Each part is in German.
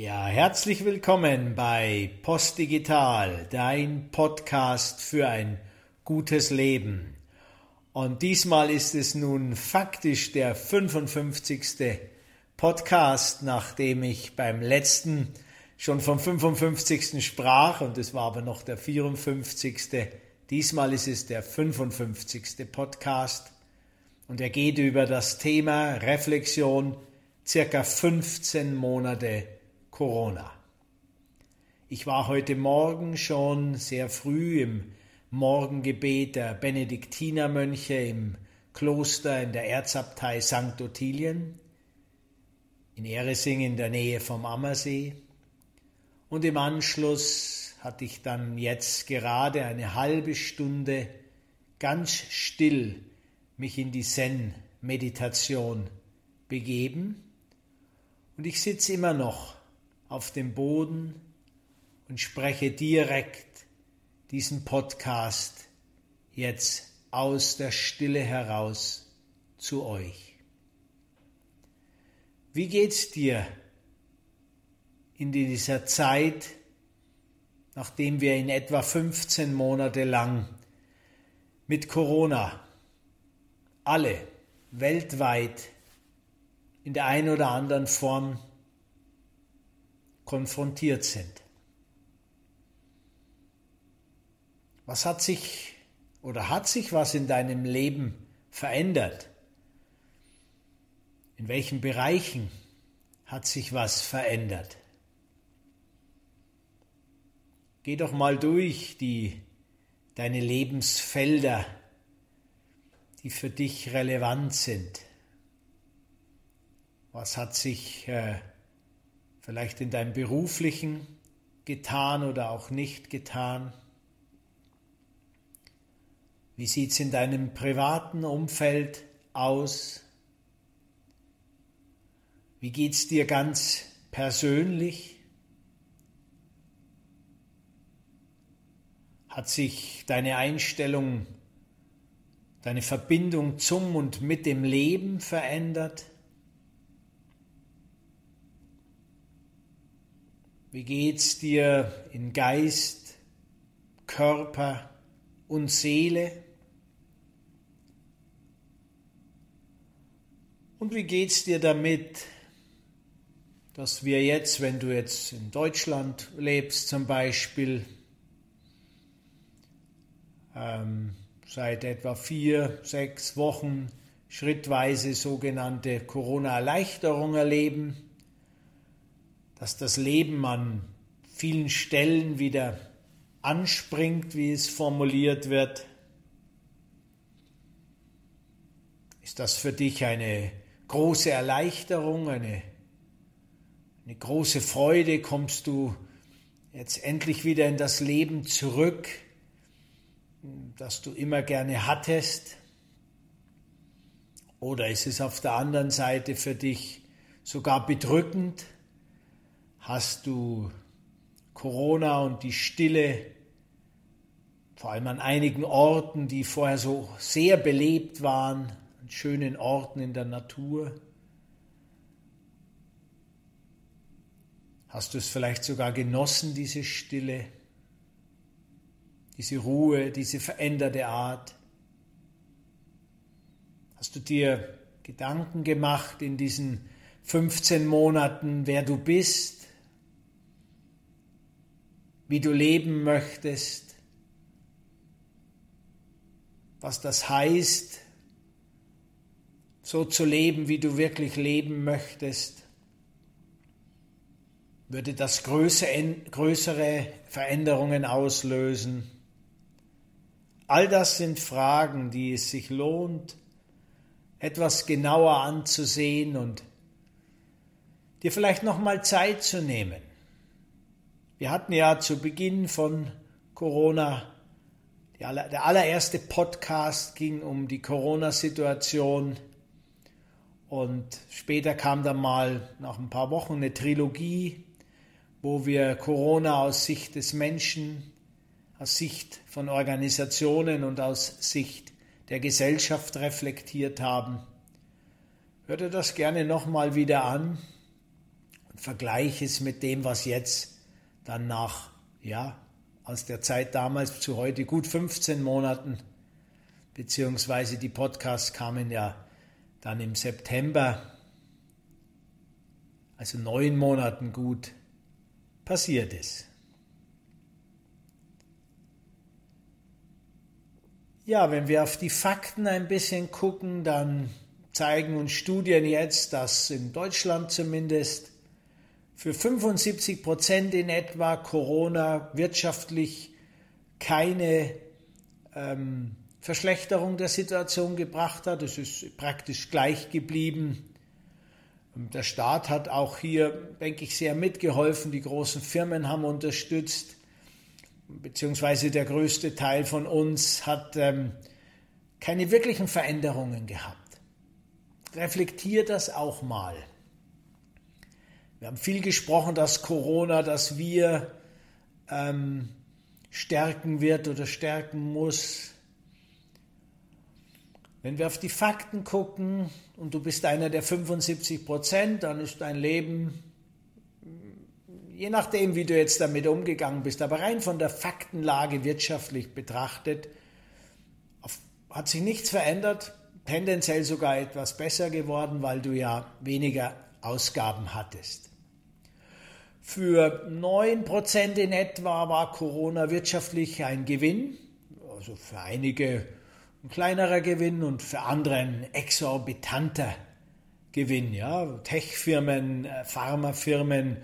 Ja, herzlich willkommen bei Postdigital, dein Podcast für ein gutes Leben. Und diesmal ist es nun faktisch der 55. Podcast, nachdem ich beim letzten schon vom 55. sprach und es war aber noch der 54. Diesmal ist es der 55. Podcast und er geht über das Thema Reflexion circa 15 Monate Corona. Ich war heute Morgen schon sehr früh im Morgengebet der Benediktinermönche im Kloster in der Erzabtei St. Ottilien in Eresing in der Nähe vom Ammersee. Und im Anschluss hatte ich dann jetzt gerade eine halbe Stunde ganz still mich in die Zen-Meditation begeben. Und ich sitze immer noch auf dem Boden und spreche direkt diesen Podcast jetzt aus der Stille heraus zu euch. Wie geht's dir in dieser Zeit, nachdem wir in etwa 15 Monate lang mit Corona alle weltweit in der einen oder anderen Form konfrontiert sind. Was hat sich oder hat sich was in deinem Leben verändert? In welchen Bereichen hat sich was verändert? Geh doch mal durch die deine Lebensfelder, die für dich relevant sind. Was hat sich äh, vielleicht in deinem beruflichen getan oder auch nicht getan? Wie sieht es in deinem privaten Umfeld aus? Wie geht es dir ganz persönlich? Hat sich deine Einstellung, deine Verbindung zum und mit dem Leben verändert? Wie geht's dir in Geist, Körper und Seele? Und wie geht's dir damit, dass wir jetzt, wenn du jetzt in Deutschland lebst zum Beispiel, ähm, seit etwa vier, sechs Wochen schrittweise sogenannte Corona-Erleichterung erleben? Dass das Leben an vielen Stellen wieder anspringt, wie es formuliert wird. Ist das für dich eine große Erleichterung, eine, eine große Freude? Kommst du jetzt endlich wieder in das Leben zurück, das du immer gerne hattest? Oder ist es auf der anderen Seite für dich sogar bedrückend? Hast du Corona und die Stille, vor allem an einigen Orten, die vorher so sehr belebt waren, an schönen Orten in der Natur. Hast du es vielleicht sogar genossen, diese Stille, diese Ruhe, diese veränderte Art? Hast du dir Gedanken gemacht in diesen 15 Monaten, wer du bist, wie du leben möchtest, was das heißt, so zu leben, wie du wirklich leben möchtest, würde das größere Veränderungen auslösen. All das sind Fragen, die es sich lohnt, etwas genauer anzusehen und dir vielleicht noch mal Zeit zu nehmen. Wir hatten ja zu Beginn von Corona, der allererste Podcast ging um die Corona-Situation und später kam dann mal nach ein paar Wochen eine Trilogie, wo wir Corona aus Sicht des Menschen, aus Sicht von Organisationen und aus Sicht der Gesellschaft reflektiert haben. Hört ihr das gerne nochmal wieder an vergleiche es mit dem, was jetzt dann nach, ja, aus der Zeit damals zu heute gut 15 Monaten, beziehungsweise die Podcasts kamen ja dann im September, also neun Monaten gut, passiert ist. Ja, wenn wir auf die Fakten ein bisschen gucken, dann zeigen uns Studien jetzt, dass in Deutschland zumindest für 75 Prozent in etwa Corona wirtschaftlich keine ähm, Verschlechterung der Situation gebracht hat. Es ist praktisch gleich geblieben. Der Staat hat auch hier, denke ich, sehr mitgeholfen. Die großen Firmen haben unterstützt, beziehungsweise der größte Teil von uns hat ähm, keine wirklichen Veränderungen gehabt. Reflektiert das auch mal. Wir haben viel gesprochen, dass Corona, dass wir ähm, stärken wird oder stärken muss. Wenn wir auf die Fakten gucken und du bist einer der 75 Prozent, dann ist dein Leben, je nachdem, wie du jetzt damit umgegangen bist, aber rein von der Faktenlage wirtschaftlich betrachtet, hat sich nichts verändert, tendenziell sogar etwas besser geworden, weil du ja weniger Ausgaben hattest. Für 9% in etwa war Corona wirtschaftlich ein Gewinn, also für einige ein kleinerer Gewinn und für andere ein exorbitanter Gewinn. Ja? Tech-Firmen, äh, Pharmafirmen.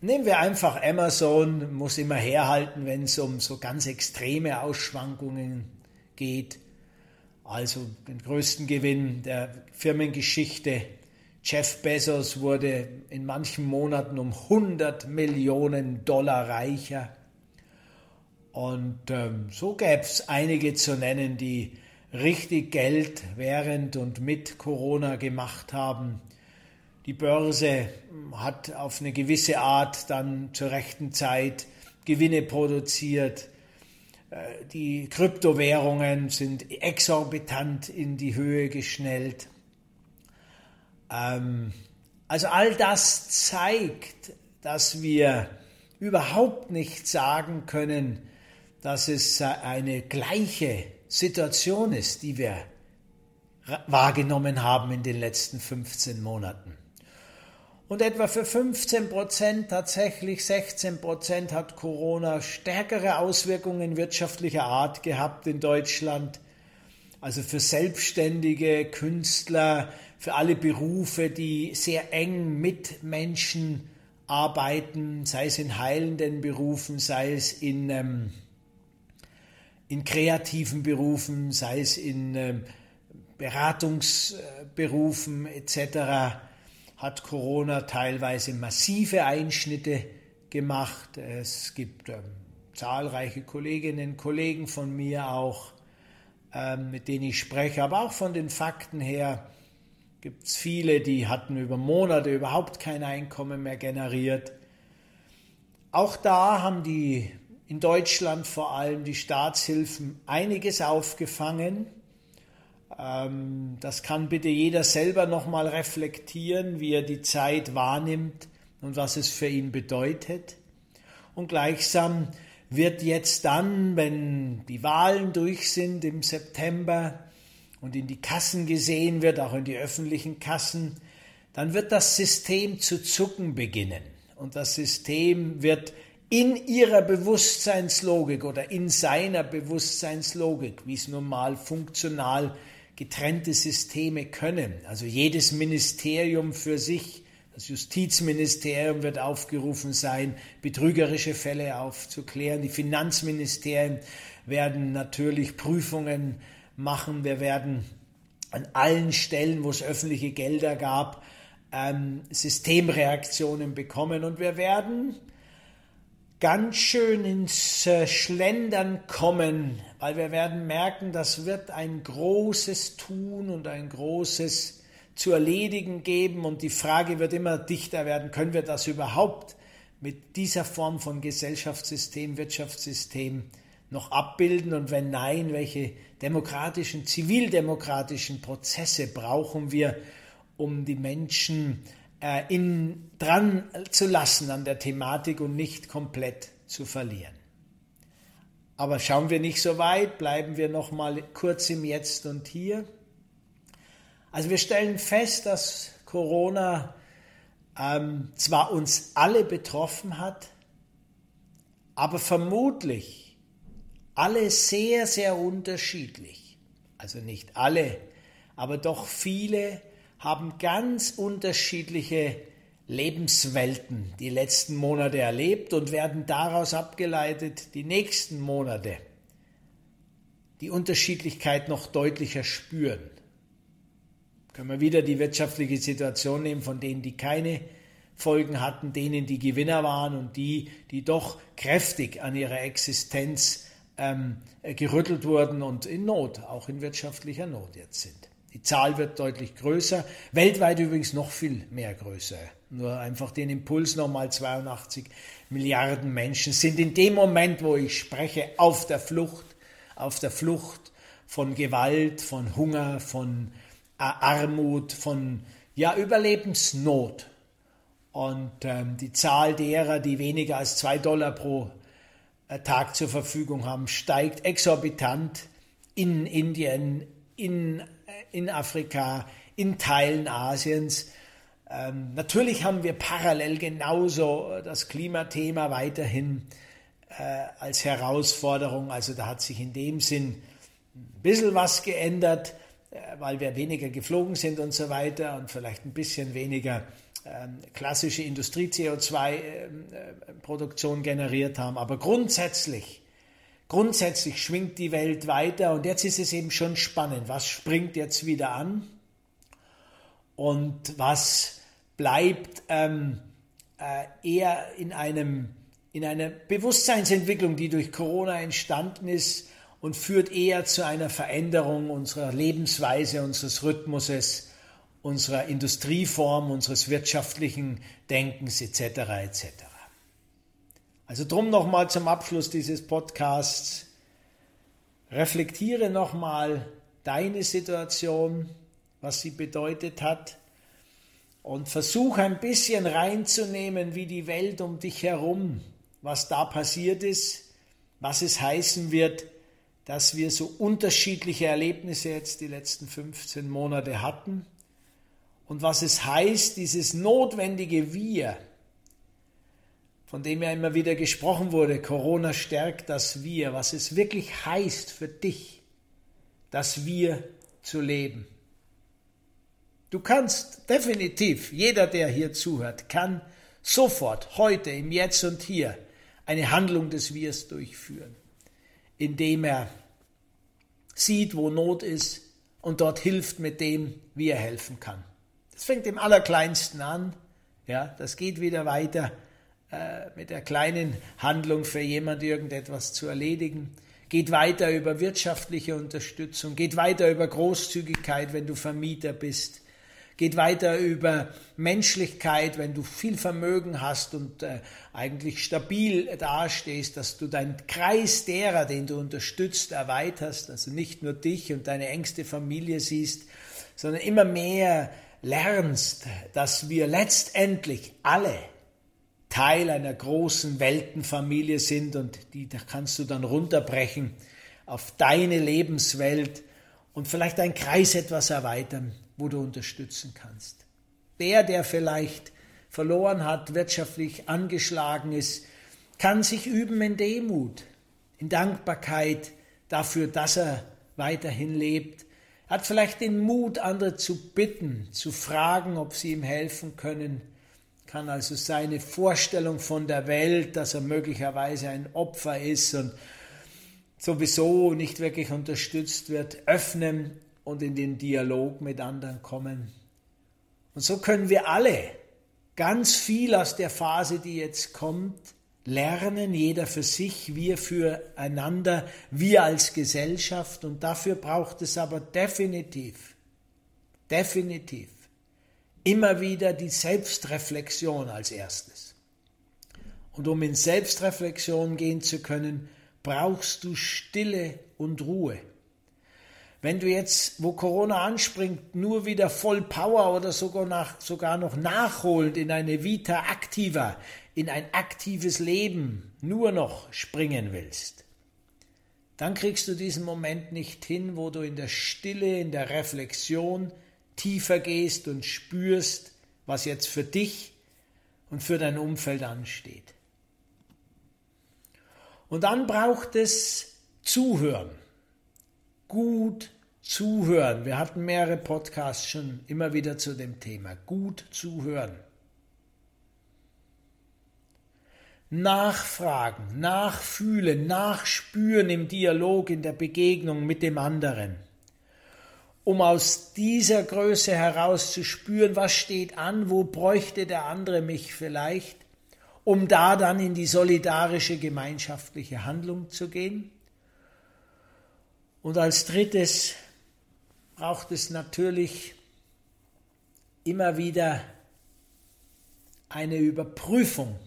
Nehmen wir einfach Amazon, muss immer herhalten, wenn es um so ganz extreme Ausschwankungen geht. Also den größten Gewinn der Firmengeschichte Jeff Bezos wurde in manchen Monaten um 100 Millionen Dollar reicher. Und ähm, so gäbe es einige zu nennen, die richtig Geld während und mit Corona gemacht haben. Die Börse hat auf eine gewisse Art dann zur rechten Zeit Gewinne produziert. Äh, die Kryptowährungen sind exorbitant in die Höhe geschnellt. Ähm, also all das zeigt, dass wir überhaupt nicht sagen können, dass es eine gleiche Situation ist, die wir wahrgenommen haben in den letzten 15 Monaten. Und etwa für 15 Prozent, tatsächlich 16 Prozent hat Corona stärkere Auswirkungen wirtschaftlicher Art gehabt in Deutschland. Also für Selbstständige, Künstler, für alle Berufe, die sehr eng mit Menschen arbeiten, sei es in heilenden Berufen, sei es in, ähm, in kreativen Berufen, sei es in ähm, Beratungsberufen etc., hat Corona teilweise massive Einschnitte gemacht. Es gibt ähm, zahlreiche Kolleginnen und Kollegen von mir auch, mit denen ich spreche, aber auch von den Fakten her, gibt es viele, die hatten über Monate überhaupt kein Einkommen mehr generiert. Auch da haben die in Deutschland vor allem die Staatshilfen einiges aufgefangen. Ähm, das kann bitte jeder selber nochmal reflektieren, wie er die Zeit wahrnimmt und was es für ihn bedeutet. Und gleichsam wird jetzt dann, wenn die Wahlen durch sind im September, und in die Kassen gesehen wird, auch in die öffentlichen Kassen, dann wird das System zu zucken beginnen. Und das System wird in ihrer Bewusstseinslogik oder in seiner Bewusstseinslogik, wie es nun mal funktional getrennte Systeme können, also jedes Ministerium für sich, das Justizministerium wird aufgerufen sein, betrügerische Fälle aufzuklären, die Finanzministerien werden natürlich Prüfungen machen. Wir werden an allen Stellen, wo es öffentliche Gelder gab, ähm, Systemreaktionen bekommen und wir werden ganz schön ins äh, Schlendern kommen, weil wir werden merken, das wird ein großes Tun und ein großes zu erledigen geben und die Frage wird immer dichter werden, können wir das überhaupt mit dieser Form von Gesellschaftssystem, Wirtschaftssystem noch abbilden und wenn nein, welche demokratischen, zivildemokratischen Prozesse brauchen wir, um die Menschen äh, in, dran zu lassen an der Thematik und nicht komplett zu verlieren. Aber schauen wir nicht so weit, bleiben wir noch mal kurz im Jetzt und Hier. Also wir stellen fest, dass Corona ähm, zwar uns alle betroffen hat, aber vermutlich alle sehr, sehr unterschiedlich. Also nicht alle, aber doch viele haben ganz unterschiedliche Lebenswelten die letzten Monate erlebt und werden daraus abgeleitet die nächsten Monate die Unterschiedlichkeit noch deutlicher spüren. Können wir wieder die wirtschaftliche Situation nehmen von denen, die keine Folgen hatten, denen, die Gewinner waren und die, die doch kräftig an ihrer Existenz ähm, gerüttelt wurden und in Not, auch in wirtschaftlicher Not jetzt sind. Die Zahl wird deutlich größer, weltweit übrigens noch viel mehr größer. Nur einfach den Impuls nochmal 82 Milliarden Menschen sind in dem Moment, wo ich spreche, auf der Flucht, auf der Flucht von Gewalt, von Hunger, von Armut, von ja, Überlebensnot. Und ähm, die Zahl derer, die weniger als zwei Dollar pro äh, Tag zur Verfügung haben, steigt exorbitant in Indien, in, äh, in Afrika, in Teilen Asiens. Ähm, natürlich haben wir parallel genauso das Klimathema weiterhin äh, als Herausforderung. Also da hat sich in dem Sinn ein bisschen was geändert. Äh, weil wir weniger geflogen sind und so weiter und vielleicht ein bisschen weniger ähm, klassische Industrie-CO2-Produktion ähm, äh, generiert haben. Aber grundsätzlich, grundsätzlich schwingt die Welt weiter und jetzt ist es eben schon spannend. Was springt jetzt wieder an und was bleibt ähm, äh, eher in einem in einer Bewusstseinsentwicklung, die durch Corona entstanden ist, und führt eher zu einer Veränderung unserer Lebensweise, unseres Rhythmuses, unserer Industrieform, unseres wirtschaftlichen Denkens etc. etc. Also drum nochmal zum Abschluss dieses Podcasts. Reflektiere nochmal deine Situation, was sie bedeutet hat und versuche ein bisschen reinzunehmen, wie die Welt um dich herum, was da passiert ist, was es heißen wird, dass wir so unterschiedliche Erlebnisse jetzt die letzten 15 Monate hatten und was es heißt, dieses notwendige Wir, von dem ja immer wieder gesprochen wurde, Corona stärkt das Wir, was es wirklich heißt für dich, das Wir zu leben. Du kannst definitiv, jeder, der hier zuhört, kann sofort, heute, im Jetzt und Hier eine Handlung des Wirs durchführen indem er sieht, wo Not ist und dort hilft mit dem, wie er helfen kann. Das fängt im Allerkleinsten an. Ja, das geht wieder weiter äh, mit der kleinen Handlung für jemand irgendetwas zu erledigen. Geht weiter über wirtschaftliche Unterstützung, geht weiter über Großzügigkeit, wenn du Vermieter bist, geht weiter über Menschlichkeit, wenn du viel Vermögen hast und äh, eigentlich stabil dastehst, dass du deinen Kreis derer, den du unterstützt, erweiterst, also nicht nur dich und deine engste Familie siehst, sondern immer mehr lernst, dass wir letztendlich alle Teil einer großen Weltenfamilie sind und die kannst du dann runterbrechen auf deine Lebenswelt und vielleicht deinen Kreis etwas erweitern wo du unterstützen kannst. Der, der vielleicht verloren hat, wirtschaftlich angeschlagen ist, kann sich üben in Demut, in Dankbarkeit dafür, dass er weiterhin lebt. Hat vielleicht den Mut, andere zu bitten, zu fragen, ob sie ihm helfen können, kann also seine Vorstellung von der Welt, dass er möglicherweise ein Opfer ist und sowieso nicht wirklich unterstützt wird, öffnen und in den Dialog mit anderen kommen. Und so können wir alle ganz viel aus der Phase, die jetzt kommt, lernen, jeder für sich, wir füreinander, wir als Gesellschaft. Und dafür braucht es aber definitiv, definitiv immer wieder die Selbstreflexion als erstes. Und um in Selbstreflexion gehen zu können, brauchst du Stille und Ruhe. Wenn du jetzt, wo Corona anspringt, nur wieder voll Power oder sogar, nach, sogar noch nachholend in eine Vita activa, in ein aktives Leben nur noch springen willst, dann kriegst du diesen Moment nicht hin, wo du in der Stille, in der Reflexion tiefer gehst und spürst, was jetzt für dich und für dein Umfeld ansteht. Und dann braucht es Zuhören gut zuhören. Wir hatten mehrere Podcasts schon immer wieder zu dem Thema. Gut zuhören. Nachfragen, nachfühlen, nachspüren im Dialog, in der Begegnung mit dem anderen. Um aus dieser Größe heraus zu spüren, was steht an, wo bräuchte der andere mich vielleicht, um da dann in die solidarische gemeinschaftliche Handlung zu gehen. Und als drittes braucht es natürlich immer wieder eine Überprüfung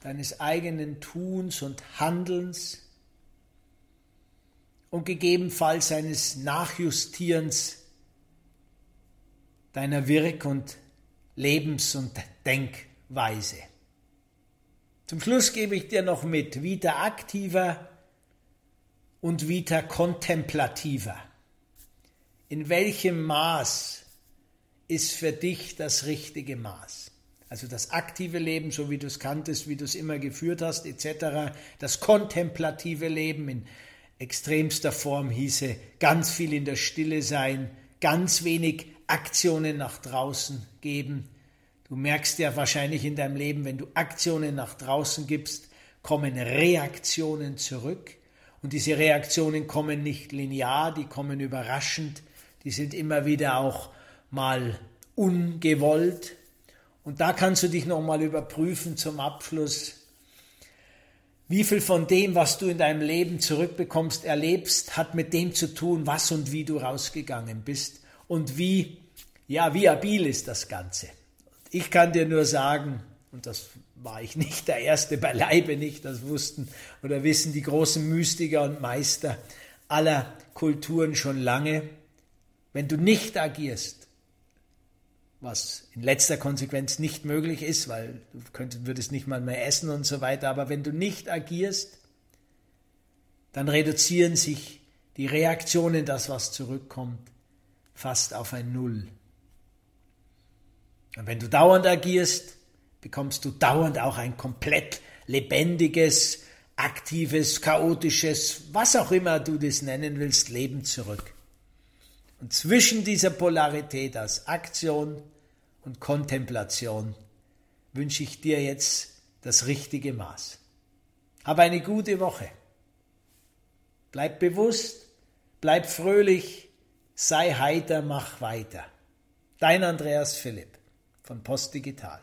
deines eigenen Tuns und Handelns und gegebenenfalls eines Nachjustierens deiner Wirk- und Lebens- und Denkweise. Zum Schluss gebe ich dir noch mit, Vita aktiver und Vita contemplativa. In welchem Maß ist für dich das richtige Maß? Also das aktive Leben, so wie du es kanntest, wie du es immer geführt hast, etc. Das kontemplative Leben in extremster Form hieße ganz viel in der Stille sein, ganz wenig Aktionen nach draußen geben. Du merkst ja wahrscheinlich in deinem Leben, wenn du Aktionen nach draußen gibst, kommen Reaktionen zurück. Und diese Reaktionen kommen nicht linear, die kommen überraschend, die sind immer wieder auch mal ungewollt. Und da kannst du dich nochmal überprüfen zum Abschluss, wie viel von dem, was du in deinem Leben zurückbekommst, erlebst, hat mit dem zu tun, was und wie du rausgegangen bist und wie, ja, wie abil ist das Ganze. Ich kann dir nur sagen, und das war ich nicht der Erste, beileibe nicht, das wussten oder wissen die großen Mystiker und Meister aller Kulturen schon lange. Wenn du nicht agierst, was in letzter Konsequenz nicht möglich ist, weil du könntest, würdest nicht mal mehr essen und so weiter, aber wenn du nicht agierst, dann reduzieren sich die Reaktionen, das was zurückkommt, fast auf ein Null. Und wenn du dauernd agierst, bekommst du dauernd auch ein komplett lebendiges, aktives, chaotisches, was auch immer du das nennen willst, Leben zurück. Und zwischen dieser Polarität aus Aktion und Kontemplation wünsche ich dir jetzt das richtige Maß. Hab eine gute Woche. Bleib bewusst, bleib fröhlich, sei heiter, mach weiter. Dein Andreas Philipp von Post Digital.